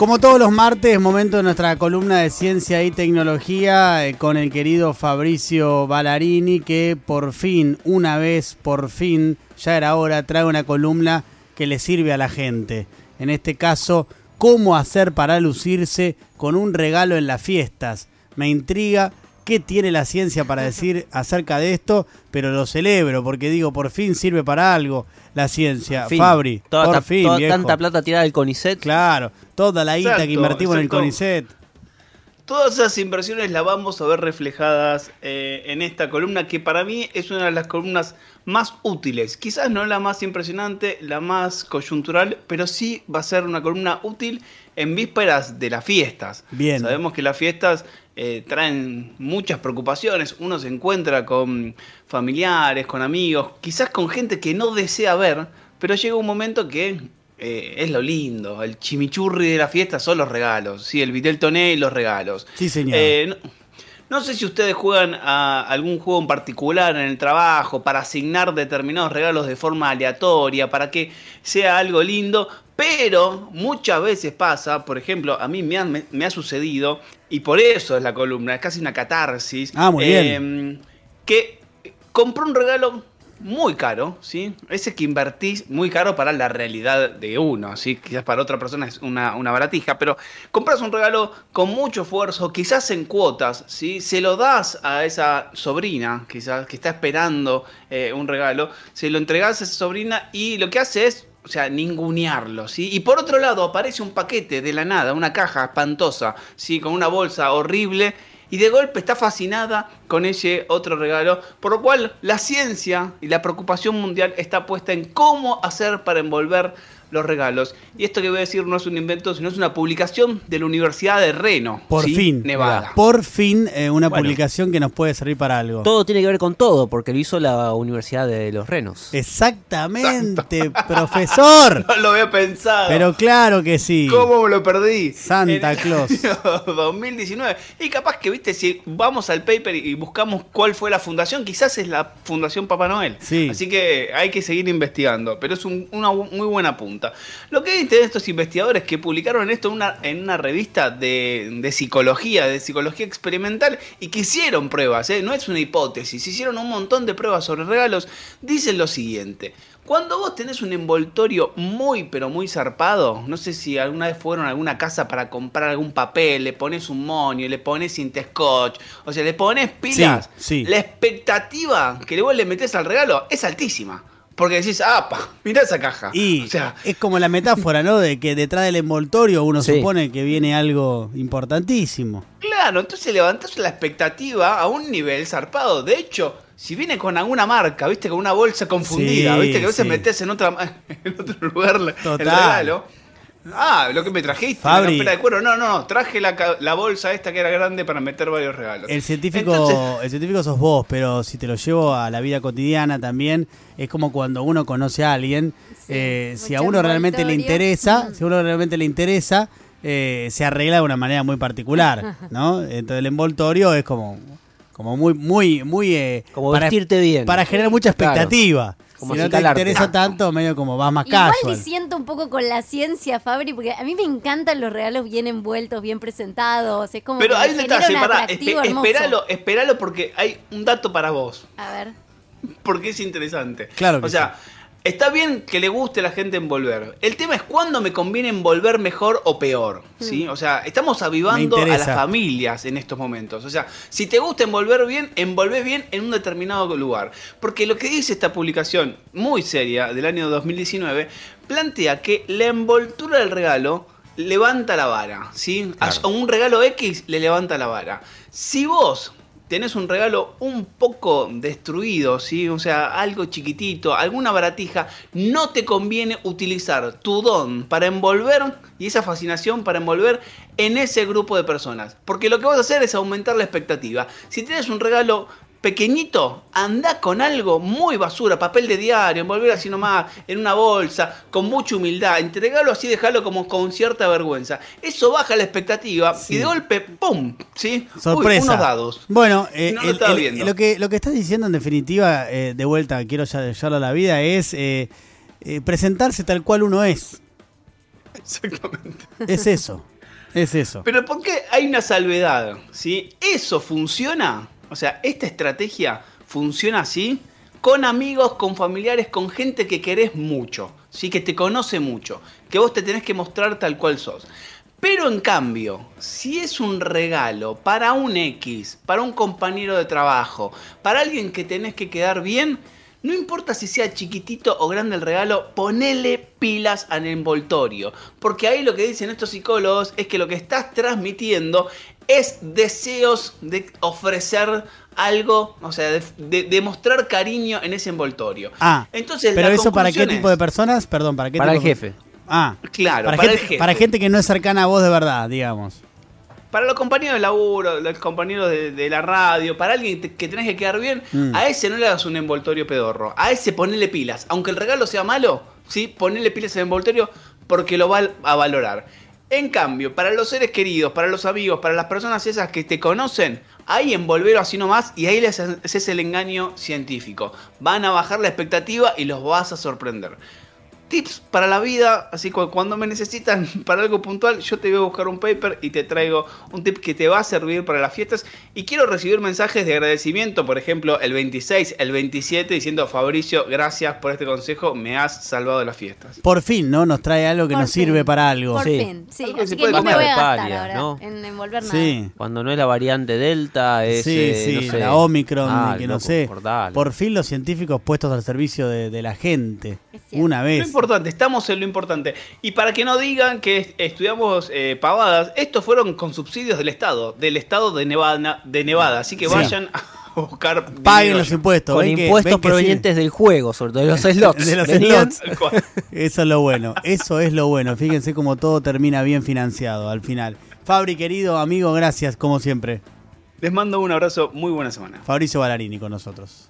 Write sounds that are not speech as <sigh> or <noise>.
Como todos los martes, momento de nuestra columna de ciencia y tecnología eh, con el querido Fabricio Ballarini, que por fin, una vez, por fin, ya era hora, trae una columna que le sirve a la gente. En este caso, cómo hacer para lucirse con un regalo en las fiestas. Me intriga qué tiene la ciencia para decir acerca de esto, pero lo celebro porque digo, por fin sirve para algo la ciencia. Fin. Fabri, Toda, por ta- fin, toda viejo. tanta plata tirada del CONICET. Claro, toda la guita que Exacto, invertimos en el. CONICET. Todas esas inversiones las vamos a ver reflejadas eh, en esta columna que para mí es una de las columnas más útiles. Quizás no la más impresionante, la más coyuntural, pero sí va a ser una columna útil en vísperas de las fiestas. Bien. Sabemos que las fiestas eh, traen muchas preocupaciones. Uno se encuentra con familiares, con amigos, quizás con gente que no desea ver, pero llega un momento que eh, es lo lindo. El chimichurri de la fiesta son los regalos. Sí, el vitel toné y los regalos. Sí, señor. Eh, no, no sé si ustedes juegan a algún juego en particular en el trabajo para asignar determinados regalos de forma aleatoria, para que sea algo lindo, pero muchas veces pasa, por ejemplo, a mí me ha, me- me ha sucedido, y por eso es la columna, es casi una catarsis, Ah, muy bien. eh, que compró un regalo muy caro, ¿sí? Ese que invertís muy caro para la realidad de uno, ¿sí? Quizás para otra persona es una, una baratija, pero compras un regalo con mucho esfuerzo, quizás en cuotas, ¿sí? Se lo das a esa sobrina, quizás que está esperando eh, un regalo, se lo entregás a esa sobrina y lo que hace es o sea, ningunearlo, ¿sí? Y por otro lado aparece un paquete de la nada, una caja espantosa, ¿sí? Con una bolsa horrible y de golpe está fascinada con ese otro regalo, por lo cual la ciencia y la preocupación mundial está puesta en cómo hacer para envolver los regalos. Y esto que voy a decir no es un invento, sino es una publicación de la Universidad de Reno, Por ¿sí? fin, Nevada. por fin eh, una Bueno. publicación que nos puede servir para algo. Todo tiene que ver con todo, porque lo hizo la Universidad de los Renos. Exactamente, profesor. <laughs> No lo había pensado. Pero claro que sí. ¿Cómo me lo perdí? Santa En el Claus. año <laughs> 2019. Y capaz que, viste, si vamos al paper y buscamos cuál fue la fundación, quizás es la Fundación Papá Noel. Sí. Así que hay que seguir investigando. Pero es un- una muy buena punta. Lo que dicen estos investigadores que publicaron esto en una, en una revista de, de psicología, de psicología experimental, y que hicieron pruebas, ¿eh? no es una hipótesis, hicieron un montón de pruebas sobre regalos, dicen lo siguiente. Cuando vos tenés un envoltorio muy pero muy zarpado, no sé si alguna vez fueron a alguna casa para comprar algún papel, le pones un monio, le pones scotch, o sea, le pones pilas, Sí, sí. la expectativa que vos le metés al regalo es altísima. Porque decís, apa, mirá esa caja. Y o sea, es como la metáfora, ¿no? De que detrás del envoltorio uno Sí. supone que viene algo importantísimo. Claro, entonces levantás la expectativa a un nivel zarpado. De hecho, si viene con alguna marca, viste, con una bolsa confundida, Sí, viste, que a veces sí. metes en, otra, <laughs> en otro lugar Total. el regalo. Ah, lo que me trajiste, Fabri. la campera de cuero. No, no, no, traje la, ca- la bolsa esta que era grande para meter varios regalos. El científico, Entonces- el científico sos vos, pero si te lo llevo a la vida cotidiana también, es como cuando uno conoce a alguien, Sí, eh, si a uno realmente le interesa, si a uno realmente le interesa, eh, se arregla de una manera muy particular, <laughs> ¿no? Entonces el envoltorio es como, como muy, muy, muy eh, Como vestirte bien. para generar mucha Claro. Como si no te interesa tanto, medio como vas más Igual casual. disiento un poco con la ciencia, Fabri, porque a mí me encantan los regalos bien envueltos, bien presentados. Es como Pero que hay un detalle, espe- hermoso. esperalo, esperalo porque hay un dato para vos. A ver. <laughs> porque es interesante. Claro que O sea, está bien que le guste a la gente envolver. El tema es cuándo me conviene envolver mejor o peor. ¿sí? O sea, estamos avivando a las familias en estos momentos. O sea, si te gusta envolver bien, envolvé bien en un determinado lugar. Porque lo que dice esta publicación muy seria del año 2019 plantea que la envoltura del regalo levanta la vara, ¿sí? A un regalo X le levanta la vara. Si vos tenés un regalo un poco destruido, ¿sí? O sea, algo chiquitito, alguna baratija, no te conviene utilizar tu don para envolver y esa fascinación para envolver en ese grupo de personas. Porque lo que vas a hacer es aumentar la expectativa. Si tienes un regalo pequeñito, anda con algo muy basura, papel de diario, envolver así nomás en una bolsa, con mucha humildad, entregalo así, dejarlo como con cierta vergüenza. Eso baja la expectativa Sí. y de golpe, ¡pum! ¿Sí? Uy, Sorpresa. unos dados. Bueno, eh, No lo el- estaba el- viendo. lo, que, lo que estás diciendo en definitiva, eh, de vuelta, quiero ya llevarlo a la vida, es eh, eh, presentarse tal cual uno es. Exactamente. Es eso. Es eso. Pero ¿por qué hay una salvedad? ¿sí? ¿Eso funciona? O sea, esta estrategia funciona así con amigos, con familiares, con gente que querés mucho, ¿sí? que te conoce mucho, que vos te tenés que mostrar tal cual sos. Pero en cambio, si es un regalo para un X, para un compañero de trabajo, para alguien que tenés que quedar bien, no importa si sea chiquitito o grande el regalo, ponele pilas al envoltorio. Porque ahí lo que dicen estos psicólogos es que lo que estás transmitiendo es deseos de ofrecer algo, o sea, de, de- de mostrar cariño en ese envoltorio. Ah, Entonces, pero la eso para qué tipo de personas? Perdón, ¿para qué Para el tipo- jefe. Ah, Claro, para, para, gente, el jefe. para gente que no es cercana a vos de verdad, digamos. Para los compañeros de laburo, los compañeros de, de la radio, para alguien te- que tenés que quedar bien, Mm. a ese no le hagas un envoltorio pedorro. A ese ponele pilas. Aunque el regalo sea malo, ¿sí? ponele pilas al envoltorio porque lo va a valorar. En cambio, para los seres queridos, para los amigos, para las personas esas que te conocen, ahí envolverlo así nomás y ahí les haces el engaño científico. Van a bajar la expectativa y los vas a sorprender tips para la vida, así que cuando me necesitan <laughs> para algo puntual, yo te voy a buscar un paper y te traigo un tip que te va a servir para las fiestas. Y quiero recibir mensajes de agradecimiento, por ejemplo, el 26, el 27, diciendo Fabricio, gracias por este consejo, me has salvado las fiestas. Por fin, ¿no? Nos trae algo que Por nos sirve para algo. Por Sí. fin, sí. Algo que Así se que puede no me comer. voy a gastar Palia, ahora ¿no? en envolver nada. Sí. Cuando no es la variante Delta, es. Sí, eh, sí, no sé. la Omicron, Ah, que no sé. Por fin los científicos puestos al servicio de, de la gente. Una vez. Importante, estamos en lo importante. Y para que no digan que est- estudiamos eh, pavadas, estos fueron con subsidios del Estado, del Estado de Nevada. De Nevada. Así que Sí. vayan a <laughs> buscar. Paguen los impuestos. Con que- impuestos provenientes del juego, sobre todo de los slots. <laughs> De los slots. <laughs> Eso es lo bueno. Eso es lo bueno. Fíjense cómo todo termina bien financiado al final. Fabri, querido amigo, gracias como siempre. Les mando un abrazo, muy buena semana. Fabricio Ballarini con nosotros.